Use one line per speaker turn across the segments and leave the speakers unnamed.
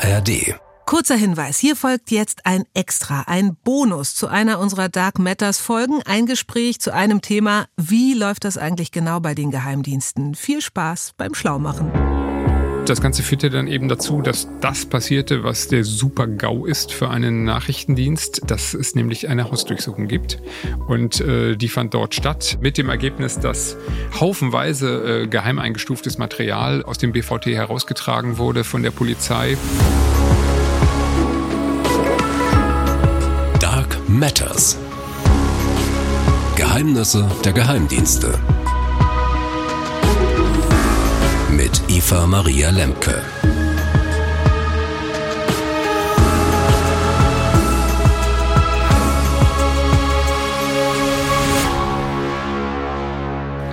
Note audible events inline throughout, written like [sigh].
ARD.
Kurzer Hinweis, hier folgt jetzt ein Extra, ein Bonus zu einer unserer Dark Matters Folgen, ein Gespräch zu einem Thema, wie läuft das eigentlich genau bei den Geheimdiensten? Viel Spaß beim Schlaumachen.
Das Ganze führte dann eben dazu, dass das passierte, was der Super-GAU ist für einen Nachrichtendienst, dass es nämlich eine Hausdurchsuchung gibt. Und äh, die fand dort statt, mit dem Ergebnis, dass haufenweise äh, geheim eingestuftes Material aus dem BVT herausgetragen wurde von der Polizei.
Dark Matters. Geheimnisse der Geheimdienste. Eva Maria Lemke.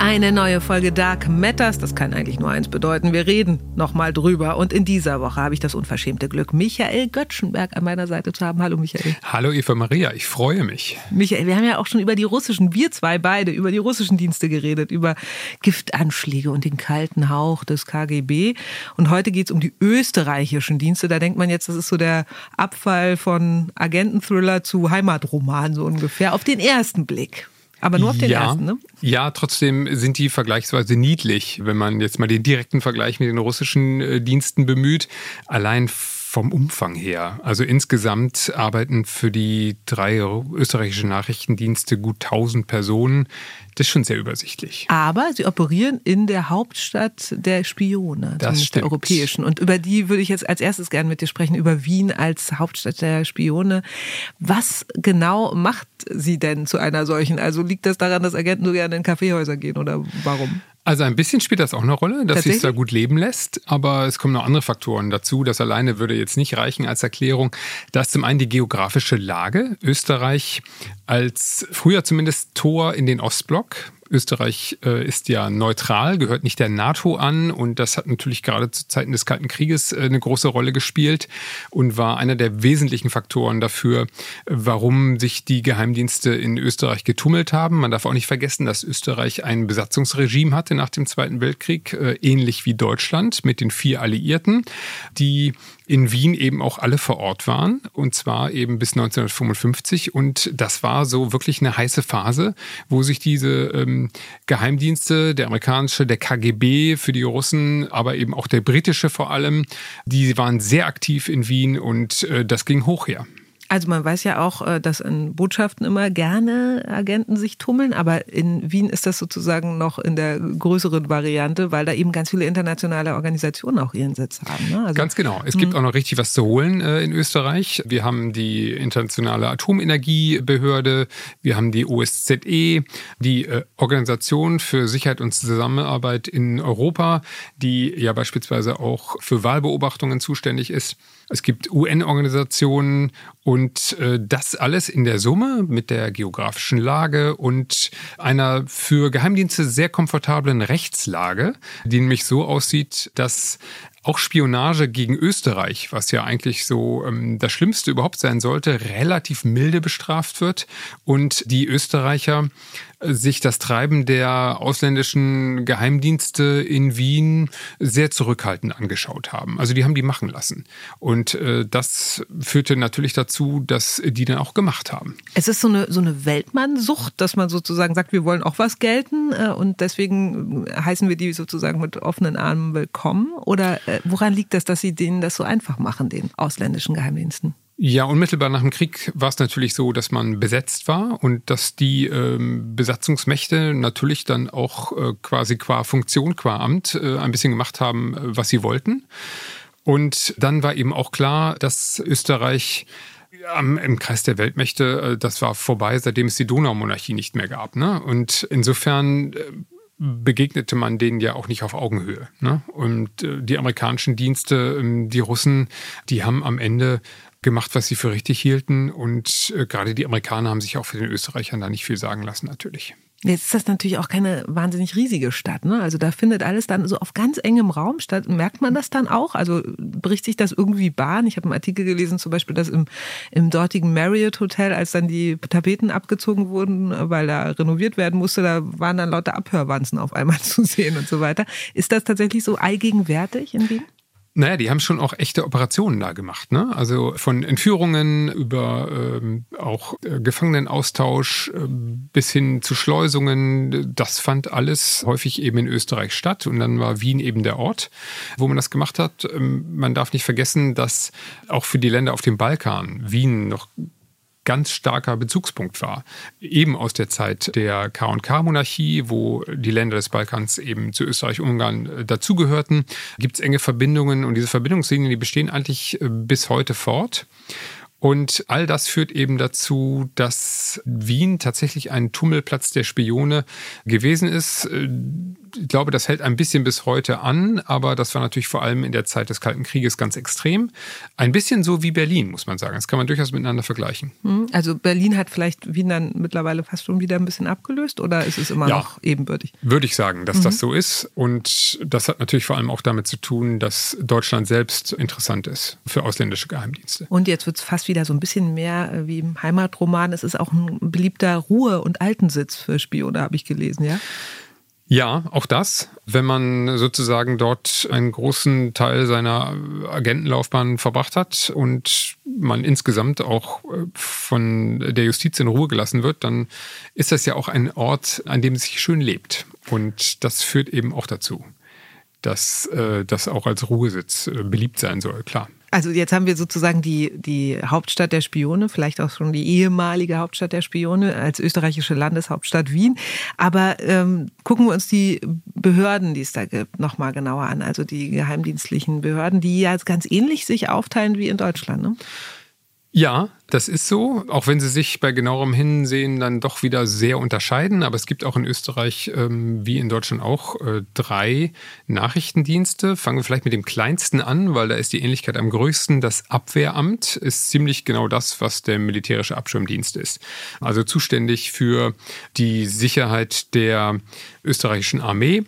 Eine neue Folge Dark Matters, das kann eigentlich nur eins bedeuten. Wir reden nochmal drüber. Und in dieser Woche habe ich das unverschämte Glück, Michael Göttschenberg an meiner Seite zu haben. Hallo Michael.
Hallo Eva Maria, ich freue mich.
Michael, wir haben ja auch schon über die russischen, wir zwei beide, über die russischen Dienste geredet, über Giftanschläge und den kalten Hauch des KGB. Und heute geht es um die österreichischen Dienste. Da denkt man jetzt, das ist so der Abfall von Agententhriller zu Heimatroman, so ungefähr, auf den ersten Blick. Aber nur auf den
ja,
ersten, ne?
Ja, trotzdem sind die vergleichsweise niedlich, wenn man jetzt mal den direkten Vergleich mit den russischen äh, Diensten bemüht. Allein vom Umfang her. Also insgesamt arbeiten für die drei österreichischen Nachrichtendienste gut 1000 Personen. Das ist schon sehr übersichtlich.
Aber sie operieren in der Hauptstadt der Spione,
das
der europäischen. Und über die würde ich jetzt als erstes gerne mit dir sprechen, über Wien als Hauptstadt der Spione. Was genau macht sie denn zu einer solchen? Also liegt das daran, dass Agenten nur gerne in Kaffeehäuser gehen oder warum?
Also ein bisschen spielt das auch eine Rolle, dass sich da gut leben lässt, aber es kommen noch andere Faktoren dazu. Das alleine würde jetzt nicht reichen als Erklärung. Da ist zum einen die geografische Lage. Österreich als früher zumindest Tor in den Ostblock Österreich äh, ist ja neutral, gehört nicht der NATO an und das hat natürlich gerade zu Zeiten des Kalten Krieges äh, eine große Rolle gespielt und war einer der wesentlichen Faktoren dafür, warum sich die Geheimdienste in Österreich getummelt haben. Man darf auch nicht vergessen, dass Österreich ein Besatzungsregime hatte nach dem Zweiten Weltkrieg, äh, ähnlich wie Deutschland mit den vier Alliierten, die in Wien eben auch alle vor Ort waren und zwar eben bis 1955 und das war so wirklich eine heiße Phase, wo sich diese ähm, Geheimdienste, der amerikanische, der KGB für die Russen, aber eben auch der britische vor allem, die waren sehr aktiv in Wien und äh, das ging hoch her.
Also man weiß ja auch, äh, dass in Botschaften immer gerne Agenten sich tummeln, aber in Wien ist das sozusagen noch in der größeren Variante, weil da eben ganz viele internationale Organisationen auch ihren Sitz haben. Ne?
Also, ganz genau. Es gibt mhm. auch noch richtig was zu holen äh, in Österreich. Wir haben die internationale Atomenergiebehörde, wir haben die OSZE, die äh, Organisation für Sicherheit und Zusammenarbeit in Europa, die ja beispielsweise auch für Wahlbeobachtungen zuständig ist. Es gibt UN-Organisationen und äh, das alles in der Summe mit der geografischen Lage und einer für Geheimdienste sehr komfortablen Rechtslage, die nämlich so aussieht, dass auch Spionage gegen Österreich, was ja eigentlich so ähm, das Schlimmste überhaupt sein sollte, relativ milde bestraft wird und die Österreicher sich das Treiben der ausländischen Geheimdienste in Wien sehr zurückhaltend angeschaut haben. Also die haben die machen lassen. Und äh, das führte natürlich dazu, dass die dann auch gemacht haben.
Es ist so eine, so eine Weltmannsucht, dass man sozusagen sagt, wir wollen auch was gelten äh, und deswegen heißen wir die sozusagen mit offenen Armen willkommen. Oder äh, woran liegt das, dass sie denen das so einfach machen, den ausländischen Geheimdiensten?
Ja, unmittelbar nach dem Krieg war es natürlich so, dass man besetzt war und dass die ähm, Besatzungsmächte natürlich dann auch äh, quasi qua Funktion, qua Amt äh, ein bisschen gemacht haben, äh, was sie wollten. Und dann war eben auch klar, dass Österreich im Kreis der Weltmächte, äh, das war vorbei, seitdem es die Donaumonarchie nicht mehr gab. Ne? Und insofern äh, begegnete man denen ja auch nicht auf Augenhöhe. Ne? Und äh, die amerikanischen Dienste, ähm, die Russen, die haben am Ende gemacht, was sie für richtig hielten. Und äh, gerade die Amerikaner haben sich auch für den Österreichern da nicht viel sagen lassen, natürlich.
Jetzt ist das natürlich auch keine wahnsinnig riesige Stadt. Ne? Also da findet alles dann so auf ganz engem Raum statt. Merkt man das dann auch? Also bricht sich das irgendwie Bahn? Ich habe einen Artikel gelesen, zum Beispiel, dass im, im dortigen Marriott Hotel, als dann die Tapeten abgezogen wurden, weil da renoviert werden musste, da waren dann lauter Abhörwanzen auf einmal [laughs] zu sehen und so weiter. Ist das tatsächlich so allgegenwärtig in Wien?
Naja, die haben schon auch echte Operationen da gemacht. Ne? Also von Entführungen über ähm, auch äh, Gefangenenaustausch äh, bis hin zu Schleusungen. Das fand alles häufig eben in Österreich statt. Und dann war Wien eben der Ort, wo man das gemacht hat. Ähm, man darf nicht vergessen, dass auch für die Länder auf dem Balkan Wien noch ganz starker Bezugspunkt war. Eben aus der Zeit der K&K-Monarchie, wo die Länder des Balkans eben zu Österreich-Ungarn äh, dazugehörten, gibt es enge Verbindungen und diese Verbindungslinien, die bestehen eigentlich äh, bis heute fort. Und all das führt eben dazu, dass Wien tatsächlich ein Tummelplatz der Spione gewesen ist. Ich glaube, das hält ein bisschen bis heute an, aber das war natürlich vor allem in der Zeit des Kalten Krieges ganz extrem. Ein bisschen so wie Berlin, muss man sagen. Das kann man durchaus miteinander vergleichen.
Hm, also Berlin hat vielleicht Wien dann mittlerweile fast schon wieder ein bisschen abgelöst oder ist es immer ja, noch ebenbürtig?
Würde ich sagen, dass mhm. das so ist. Und das hat natürlich vor allem auch damit zu tun, dass Deutschland selbst interessant ist für ausländische Geheimdienste.
Und jetzt wird es fast wieder so ein bisschen mehr äh, wie im Heimatroman. Es ist auch ein beliebter Ruhe- und Altensitz für Spione, habe ich gelesen, ja?
Ja, auch das. Wenn man sozusagen dort einen großen Teil seiner Agentenlaufbahn verbracht hat und man insgesamt auch äh, von der Justiz in Ruhe gelassen wird, dann ist das ja auch ein Ort, an dem es sich schön lebt. Und das führt eben auch dazu, dass äh, das auch als Ruhesitz äh, beliebt sein soll, klar.
Also jetzt haben wir sozusagen die, die Hauptstadt der Spione, vielleicht auch schon die ehemalige Hauptstadt der Spione als österreichische Landeshauptstadt Wien. Aber ähm, gucken wir uns die Behörden, die es da gibt, nochmal genauer an. Also die geheimdienstlichen Behörden, die ja ganz ähnlich sich aufteilen wie in Deutschland. Ne?
Ja, das ist so, auch wenn sie sich bei genauerem Hinsehen dann doch wieder sehr unterscheiden. Aber es gibt auch in Österreich, ähm, wie in Deutschland auch, äh, drei Nachrichtendienste. Fangen wir vielleicht mit dem kleinsten an, weil da ist die Ähnlichkeit am größten. Das Abwehramt ist ziemlich genau das, was der militärische Abschirmdienst ist. Also zuständig für die Sicherheit der österreichischen Armee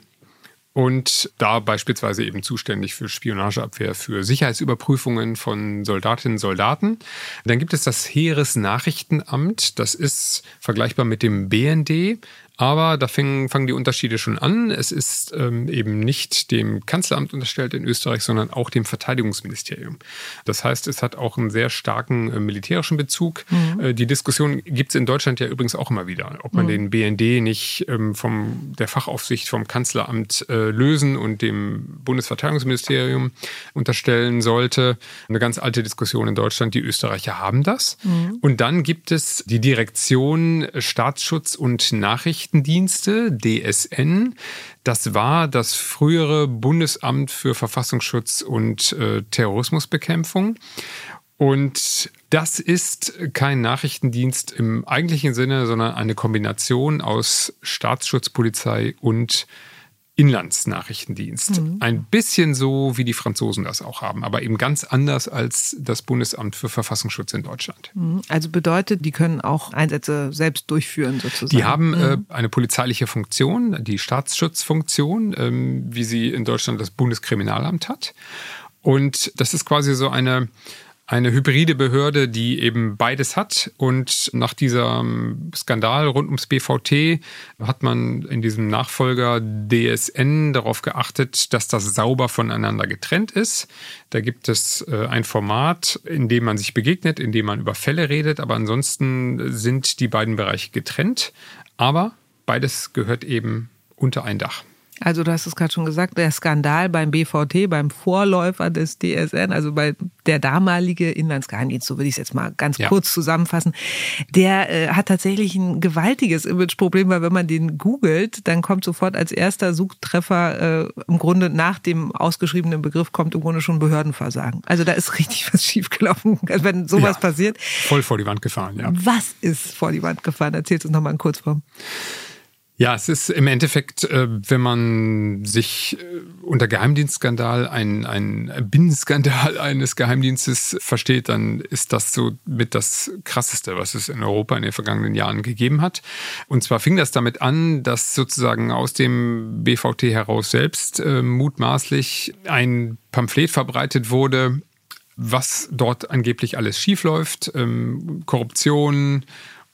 und da beispielsweise eben zuständig für Spionageabwehr, für Sicherheitsüberprüfungen von Soldatinnen und Soldaten. Dann gibt es das Heeresnachrichtenamt, das ist vergleichbar mit dem BND, aber da fangen, fangen die Unterschiede schon an. Es ist ähm, eben nicht dem Kanzleramt unterstellt in Österreich, sondern auch dem Verteidigungsministerium. Das heißt, es hat auch einen sehr starken äh, militärischen Bezug. Mhm. Äh, die Diskussion gibt es in Deutschland ja übrigens auch immer wieder, ob man mhm. den BND nicht ähm, vom der Fachaufsicht vom Kanzleramt äh, lösen und dem Bundesverteidigungsministerium unterstellen sollte. Eine ganz alte Diskussion in Deutschland. Die Österreicher haben das. Mhm. Und dann gibt es die Direktion Staatsschutz und Nachrichten Nachrichtendienste, DSN. Das war das frühere Bundesamt für Verfassungsschutz und äh, Terrorismusbekämpfung. Und das ist kein Nachrichtendienst im eigentlichen Sinne, sondern eine Kombination aus Staatsschutzpolizei und Inlandsnachrichtendienst. Mhm. Ein bisschen so, wie die Franzosen das auch haben, aber eben ganz anders als das Bundesamt für Verfassungsschutz in Deutschland.
Mhm. Also bedeutet, die können auch Einsätze selbst durchführen sozusagen.
Die haben mhm. äh, eine polizeiliche Funktion, die Staatsschutzfunktion, ähm, wie sie in Deutschland das Bundeskriminalamt hat. Und das ist quasi so eine eine hybride Behörde, die eben beides hat. Und nach diesem Skandal rund ums BVT hat man in diesem Nachfolger DSN darauf geachtet, dass das sauber voneinander getrennt ist. Da gibt es äh, ein Format, in dem man sich begegnet, in dem man über Fälle redet, aber ansonsten sind die beiden Bereiche getrennt. Aber beides gehört eben unter ein Dach.
Also du hast es gerade schon gesagt, der Skandal beim BVT, beim Vorläufer des DSN, also bei der damalige Inlandsgeheimdienst, so würde ich es jetzt mal ganz ja. kurz zusammenfassen, der äh, hat tatsächlich ein gewaltiges Imageproblem, weil wenn man den googelt, dann kommt sofort als erster Suchtreffer äh, im Grunde nach dem ausgeschriebenen Begriff kommt im Grunde schon Behördenversagen. Also da ist [laughs] richtig was schiefgelaufen, also wenn sowas ja, passiert.
Voll vor die Wand gefahren, ja.
Was ist vor die Wand gefahren? Erzählst uns nochmal in Kurzform.
Ja, es ist im Endeffekt, äh, wenn man sich äh, unter Geheimdienstskandal ein, ein Binnenskandal [laughs] eines Geheimdienstes versteht, dann ist das so mit das Krasseste, was es in Europa in den vergangenen Jahren gegeben hat. Und zwar fing das damit an, dass sozusagen aus dem BVT heraus selbst äh, mutmaßlich ein Pamphlet verbreitet wurde, was dort angeblich alles schiefläuft, ähm, Korruption,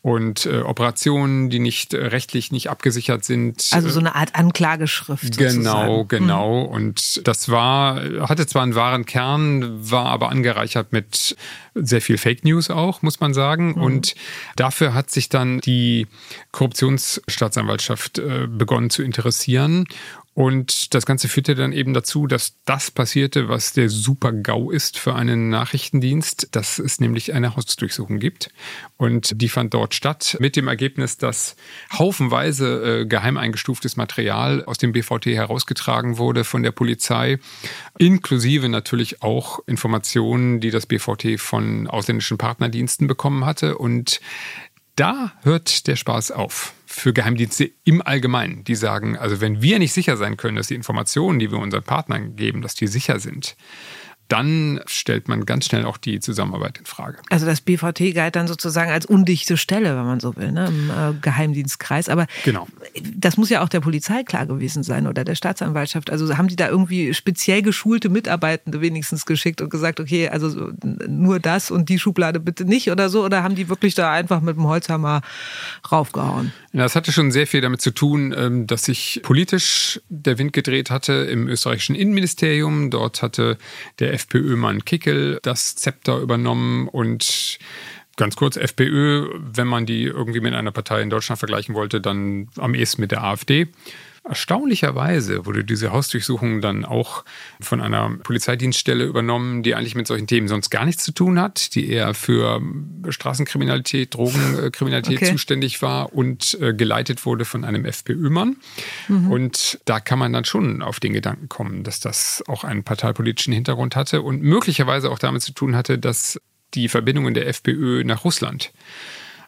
und äh, Operationen, die nicht äh, rechtlich nicht abgesichert sind.
Also so eine Art Anklageschrift.
Genau, sozusagen. genau. Mhm. Und das war, hatte zwar einen wahren Kern, war aber angereichert mit sehr viel Fake News auch, muss man sagen. Mhm. Und dafür hat sich dann die Korruptionsstaatsanwaltschaft äh, begonnen zu interessieren und das Ganze führte dann eben dazu, dass das passierte, was der Super-GAU ist für einen Nachrichtendienst, dass es nämlich eine Hausdurchsuchung gibt. Und die fand dort statt, mit dem Ergebnis, dass haufenweise äh, geheim eingestuftes Material aus dem BVT herausgetragen wurde von der Polizei, inklusive natürlich auch Informationen, die das BVT von ausländischen Partnerdiensten bekommen hatte. Und da hört der Spaß auf für Geheimdienste im Allgemeinen. Die sagen, also wenn wir nicht sicher sein können, dass die Informationen, die wir unseren Partnern geben, dass die sicher sind, dann stellt man ganz schnell auch die Zusammenarbeit in Frage.
Also das BVT galt dann sozusagen als undichte Stelle, wenn man so will, ne? im äh, Geheimdienstkreis. Aber
genau.
das muss ja auch der Polizei klar gewesen sein oder der Staatsanwaltschaft. Also haben die da irgendwie speziell geschulte Mitarbeitende wenigstens geschickt und gesagt, okay, also nur das und die Schublade bitte nicht oder so? Oder haben die wirklich da einfach mit dem Holzhammer raufgehauen?
Das hatte schon sehr viel damit zu tun, ähm, dass sich politisch der Wind gedreht hatte im österreichischen Innenministerium. Dort hatte der FPÖ-Mann Kickel das Zepter übernommen und ganz kurz, FPÖ, wenn man die irgendwie mit einer Partei in Deutschland vergleichen wollte, dann am ehesten mit der AfD. Erstaunlicherweise wurde diese Hausdurchsuchung dann auch von einer Polizeidienststelle übernommen, die eigentlich mit solchen Themen sonst gar nichts zu tun hat, die eher für Straßenkriminalität, Drogenkriminalität okay. zuständig war und äh, geleitet wurde von einem FPÖ-Mann. Mhm. Und da kann man dann schon auf den Gedanken kommen, dass das auch einen parteipolitischen Hintergrund hatte und möglicherweise auch damit zu tun hatte, dass die Verbindungen der FPÖ nach Russland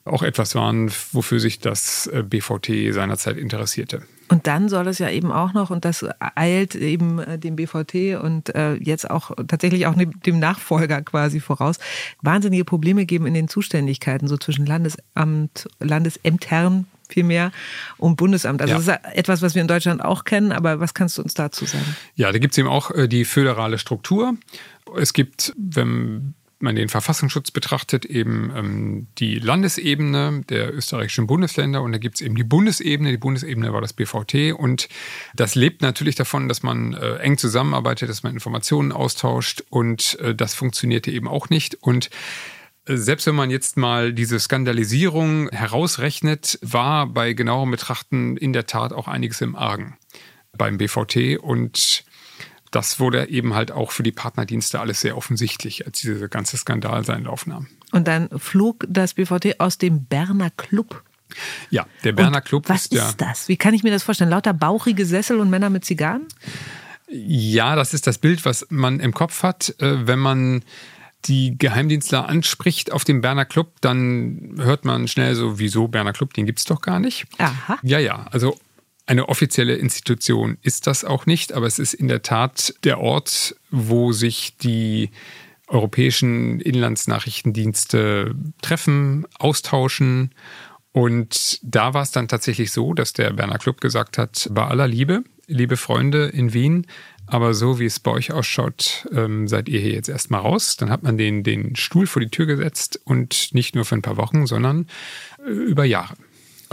auch etwas waren, wofür sich das äh, BVT seinerzeit interessierte.
Und dann soll es ja eben auch noch, und das eilt eben äh, dem BVT und äh, jetzt auch tatsächlich auch dem Nachfolger quasi voraus, wahnsinnige Probleme geben in den Zuständigkeiten, so zwischen Landesamt, Landesämtern vielmehr und Bundesamt. Also ja. das ist etwas, was wir in Deutschland auch kennen, aber was kannst du uns dazu sagen?
Ja, da gibt es eben auch die föderale Struktur. Es gibt, wenn man den Verfassungsschutz betrachtet, eben ähm, die Landesebene der österreichischen Bundesländer und da gibt es eben die Bundesebene. Die Bundesebene war das BVT und das lebt natürlich davon, dass man äh, eng zusammenarbeitet, dass man Informationen austauscht und äh, das funktionierte eben auch nicht. Und äh, selbst wenn man jetzt mal diese Skandalisierung herausrechnet, war bei genauerem Betrachten in der Tat auch einiges im Argen beim BVT und das wurde eben halt auch für die Partnerdienste alles sehr offensichtlich, als dieser ganze Skandal seinen Lauf nahm.
Und dann flog das BVT aus dem Berner Club.
Ja, der Berner und Club
was
ist,
ist das? Wie kann ich mir das vorstellen? Lauter bauchige Sessel und Männer mit Zigarren?
Ja, das ist das Bild, was man im Kopf hat, äh, wenn man die Geheimdienstler anspricht auf dem Berner Club, dann hört man schnell so, wieso Berner Club, den gibt es doch gar nicht.
Aha.
Ja, ja, also eine offizielle Institution ist das auch nicht, aber es ist in der Tat der Ort, wo sich die europäischen Inlandsnachrichtendienste treffen, austauschen. Und da war es dann tatsächlich so, dass der Berner Club gesagt hat, bei aller Liebe, liebe Freunde in Wien, aber so wie es bei euch ausschaut, ähm, seid ihr hier jetzt erstmal raus. Dann hat man den, den Stuhl vor die Tür gesetzt und nicht nur für ein paar Wochen, sondern äh, über Jahre.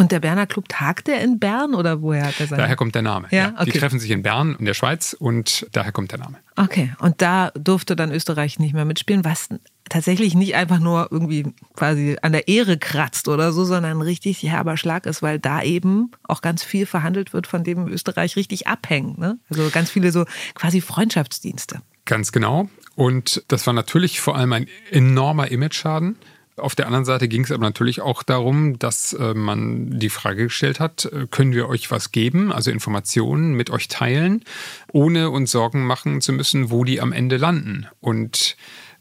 Und der Berner Club tagt er in Bern oder woher hat er
seinen? Daher kommt der Name. Ja, ja. Okay. Die treffen sich in Bern in der Schweiz und daher kommt der Name.
Okay, und da durfte dann Österreich nicht mehr mitspielen, was tatsächlich nicht einfach nur irgendwie quasi an der Ehre kratzt oder so, sondern ein richtig herber Schlag ist, weil da eben auch ganz viel verhandelt wird, von dem Österreich richtig abhängt. Ne? Also ganz viele so quasi Freundschaftsdienste.
Ganz genau. Und das war natürlich vor allem ein enormer Image-Schaden. Auf der anderen Seite ging es aber natürlich auch darum, dass äh, man die Frage gestellt hat, äh, können wir euch was geben, also Informationen mit euch teilen, ohne uns Sorgen machen zu müssen, wo die am Ende landen. Und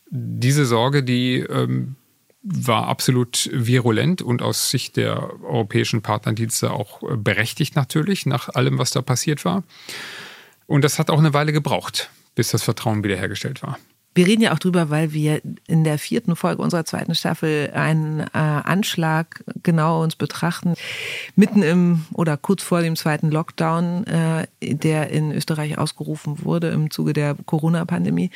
diese Sorge, die ähm, war absolut virulent und aus Sicht der europäischen Partnerdienste auch äh, berechtigt natürlich, nach allem, was da passiert war. Und das hat auch eine Weile gebraucht, bis das Vertrauen wiederhergestellt war.
Wir reden ja auch drüber, weil wir in der vierten Folge unserer zweiten Staffel einen äh, Anschlag genau uns betrachten, mitten im oder kurz vor dem zweiten Lockdown, äh, der in Österreich ausgerufen wurde im Zuge der Corona-Pandemie.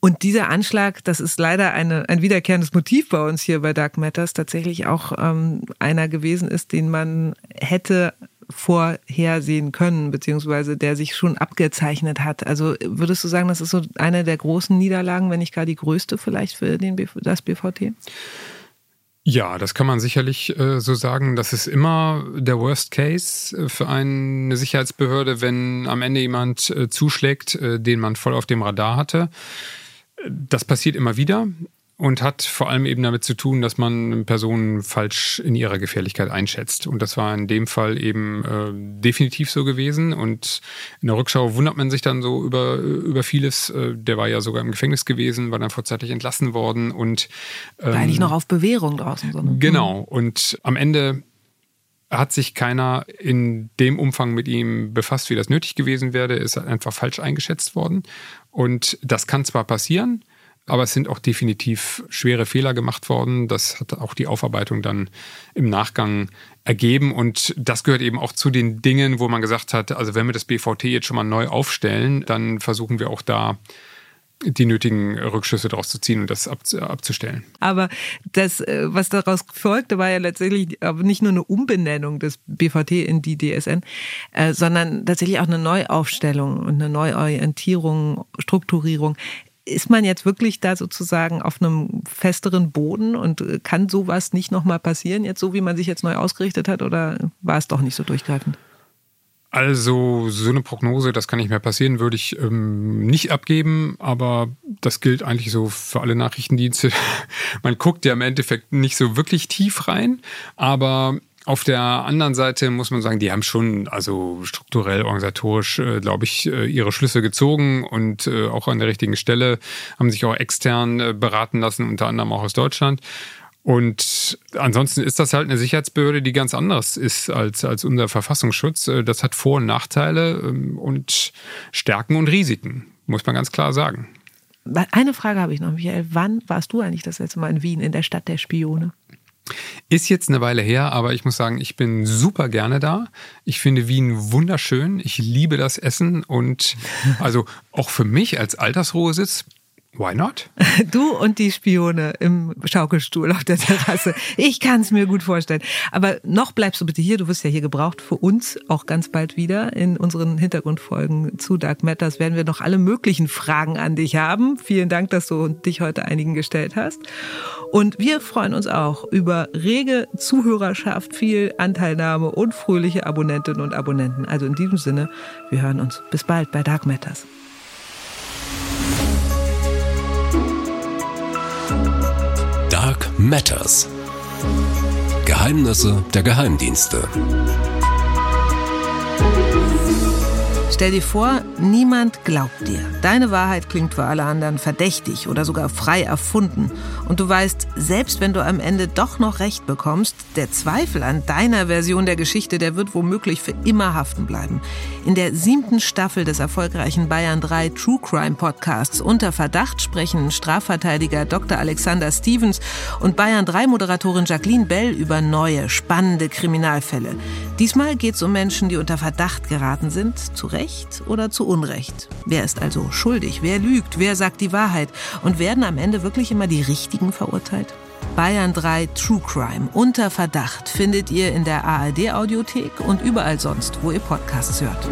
Und dieser Anschlag, das ist leider eine, ein wiederkehrendes Motiv bei uns hier bei Dark Matters, tatsächlich auch ähm, einer gewesen ist, den man hätte vorhersehen können, beziehungsweise der sich schon abgezeichnet hat. Also würdest du sagen, das ist so eine der großen Niederlagen, wenn nicht gar die größte vielleicht für den, das BVT?
Ja, das kann man sicherlich äh, so sagen. Das ist immer der Worst Case äh, für eine Sicherheitsbehörde, wenn am Ende jemand äh, zuschlägt, äh, den man voll auf dem Radar hatte. Das passiert immer wieder und hat vor allem eben damit zu tun, dass man Personen falsch in ihrer Gefährlichkeit einschätzt. Und das war in dem Fall eben äh, definitiv so gewesen. Und in der Rückschau wundert man sich dann so über, über vieles. Äh, der war ja sogar im Gefängnis gewesen, war dann vorzeitig entlassen worden und
ähm, war eigentlich noch auf Bewährung draußen. So
Genau. Und am Ende hat sich keiner in dem Umfang mit ihm befasst, wie das nötig gewesen wäre. Er ist einfach falsch eingeschätzt worden. Und das kann zwar passieren, aber es sind auch definitiv schwere Fehler gemacht worden. Das hat auch die Aufarbeitung dann im Nachgang ergeben. Und das gehört eben auch zu den Dingen, wo man gesagt hat, also wenn wir das BVT jetzt schon mal neu aufstellen, dann versuchen wir auch da die nötigen Rückschlüsse daraus zu ziehen und das abzustellen.
Aber das, äh, was daraus folgte, war ja letztendlich nicht nur eine Umbenennung des BVT in die DSN, äh, sondern tatsächlich auch eine Neuaufstellung und eine Neuorientierung, Strukturierung ist man jetzt wirklich da sozusagen auf einem festeren Boden und äh, kann sowas nicht nochmal passieren, jetzt so wie man sich jetzt neu ausgerichtet hat, oder war es doch nicht so durchgreifend?
Also so eine Prognose, das kann nicht mehr passieren, würde ich ähm, nicht abgeben, aber das gilt eigentlich so für alle Nachrichtendienste. [laughs] Man guckt ja im Endeffekt nicht so wirklich tief rein, aber auf der anderen Seite muss man sagen, die haben schon, also strukturell, organisatorisch, äh, glaube ich, äh, ihre Schlüsse gezogen und äh, auch an der richtigen Stelle haben sich auch extern äh, beraten lassen, unter anderem auch aus Deutschland. Und ansonsten ist das halt eine Sicherheitsbehörde, die ganz anders ist als, als unser Verfassungsschutz. Äh, das hat Vor- und Nachteile ähm, und Stärken und Risiken, muss man ganz klar sagen.
Eine Frage habe ich noch, Michael. Wann warst du eigentlich das letzte Mal in Wien, in der Stadt der Spione?
Ist jetzt eine Weile her, aber ich muss sagen, ich bin super gerne da. Ich finde Wien wunderschön. Ich liebe das Essen und also auch für mich als Altersruhesitz Why not? [laughs]
Du und die Spione im Schaukelstuhl auf der Terrasse. Ich kann es mir gut vorstellen. Aber noch bleibst du bitte hier. Du wirst ja hier gebraucht für uns auch ganz bald wieder. In unseren Hintergrundfolgen zu Dark Matters werden wir noch alle möglichen Fragen an dich haben. Vielen Dank, dass du dich heute einigen gestellt hast. Und wir freuen uns auch über rege Zuhörerschaft, viel Anteilnahme und fröhliche Abonnentinnen und Abonnenten. Also in diesem Sinne, wir hören uns. Bis bald bei Dark Matters.
Dark Matters. Geheimnisse der Geheimdienste.
Stell dir vor, niemand glaubt dir. Deine Wahrheit klingt für alle anderen verdächtig oder sogar frei erfunden. Und du weißt, selbst wenn du am Ende doch noch recht bekommst, der Zweifel an deiner Version der Geschichte, der wird womöglich für immer haften bleiben. In der siebten Staffel des erfolgreichen Bayern 3 True Crime Podcasts unter Verdacht sprechen Strafverteidiger Dr. Alexander Stevens und Bayern 3 Moderatorin Jacqueline Bell über neue, spannende Kriminalfälle. Diesmal geht es um Menschen, die unter Verdacht geraten sind, zu Recht Recht oder zu Unrecht? Wer ist also schuldig? Wer lügt? Wer sagt die Wahrheit? Und werden am Ende wirklich immer die Richtigen verurteilt? Bayern 3 True Crime unter Verdacht findet ihr in der ARD Audiothek und überall sonst, wo ihr Podcasts hört.